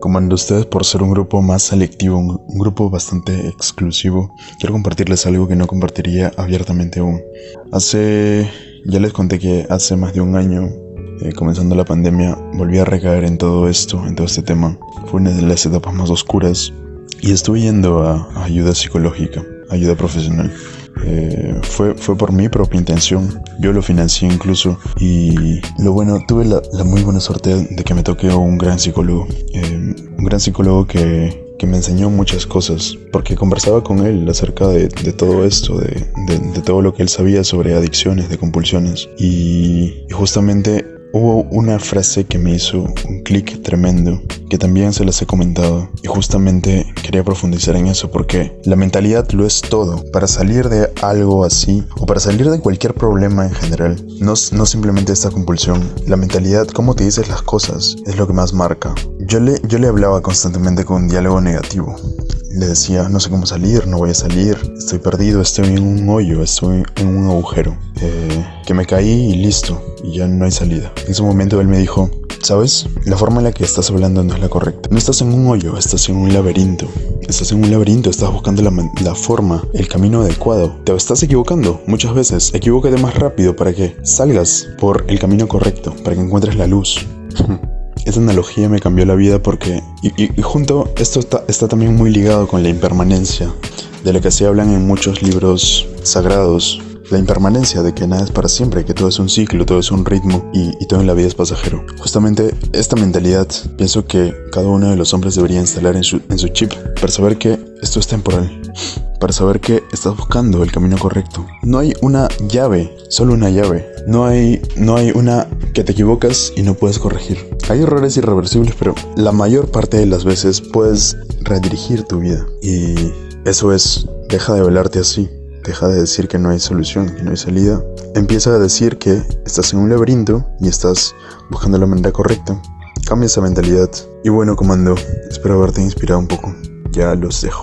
Comando ustedes por ser un grupo más selectivo, un, grupo bastante exclusivo, quiero compartirles algo que no compartiría abiertamente aún. Hace, ya les conté que hace más de un año, eh, comenzando la pandemia, volví a recaer en todo esto, en todo este tema. Fue una de las etapas más oscuras y estuve yendo a ayuda psicológica, ayuda profesional. Eh, fue, fue por mi propia intención. Yo lo financié incluso. Y lo bueno, tuve la, muy buena suerte de que me toque un gran psicólogo. Eh, un gran psicólogo que, me enseñó muchas cosas. Porque conversaba con él acerca de, todo esto, de, de, todo lo que él sabía sobre adicciones, de compulsiones. Y justamente Hubo una frase que me hizo un clic tremendo, que también se las he comentado, y justamente quería profundizar en eso porque la mentalidad lo es todo. Para salir de algo así, o para salir de cualquier problema en general, no, no simplemente esta compulsión, la mentalidad, cómo te dices las cosas, es lo que más marca. Yo le, yo le hablaba constantemente con un diálogo negativo. Le decía, no sé cómo salir, no voy a salir, estoy perdido, estoy en un hoyo, estoy en un agujero. Eh, que me caí y listo, y ya no hay salida. En ese momento él me dijo, ¿sabes? La forma en la que estás hablando no es la correcta. No estás en un hoyo, estás en un laberinto. Estás en un laberinto, estás buscando la, la forma, el camino adecuado. Te estás equivocando muchas veces. Equivócate más rápido para que salgas por el camino correcto, para que encuentres la luz. Esta analogía me cambió la vida porque, y, junto, esto está, está también muy ligado con la impermanencia, de la que se hablan en muchos libros sagrados, la impermanencia de que nada es para siempre, que todo es un ciclo, todo es un ritmo y, todo en la vida es pasajero. Justamente esta mentalidad pienso que cada uno de los hombres debería instalar en su, en su chip para saber que esto es temporal, para saber que estás buscando el camino correcto. No hay una llave, solo una llave. No hay, no hay una que te equivocas y no puedes corregir. Hay errores irreversibles, pero la mayor parte de las veces puedes redirigir tu vida. Y eso es, deja de velarte así. Deja de decir que no hay solución, que no hay salida. Empieza a decir que estás en un laberinto y estás buscando la manera correcta. Cambia esa mentalidad. Y bueno, comando, espero haberte inspirado un poco. Ya los dejo.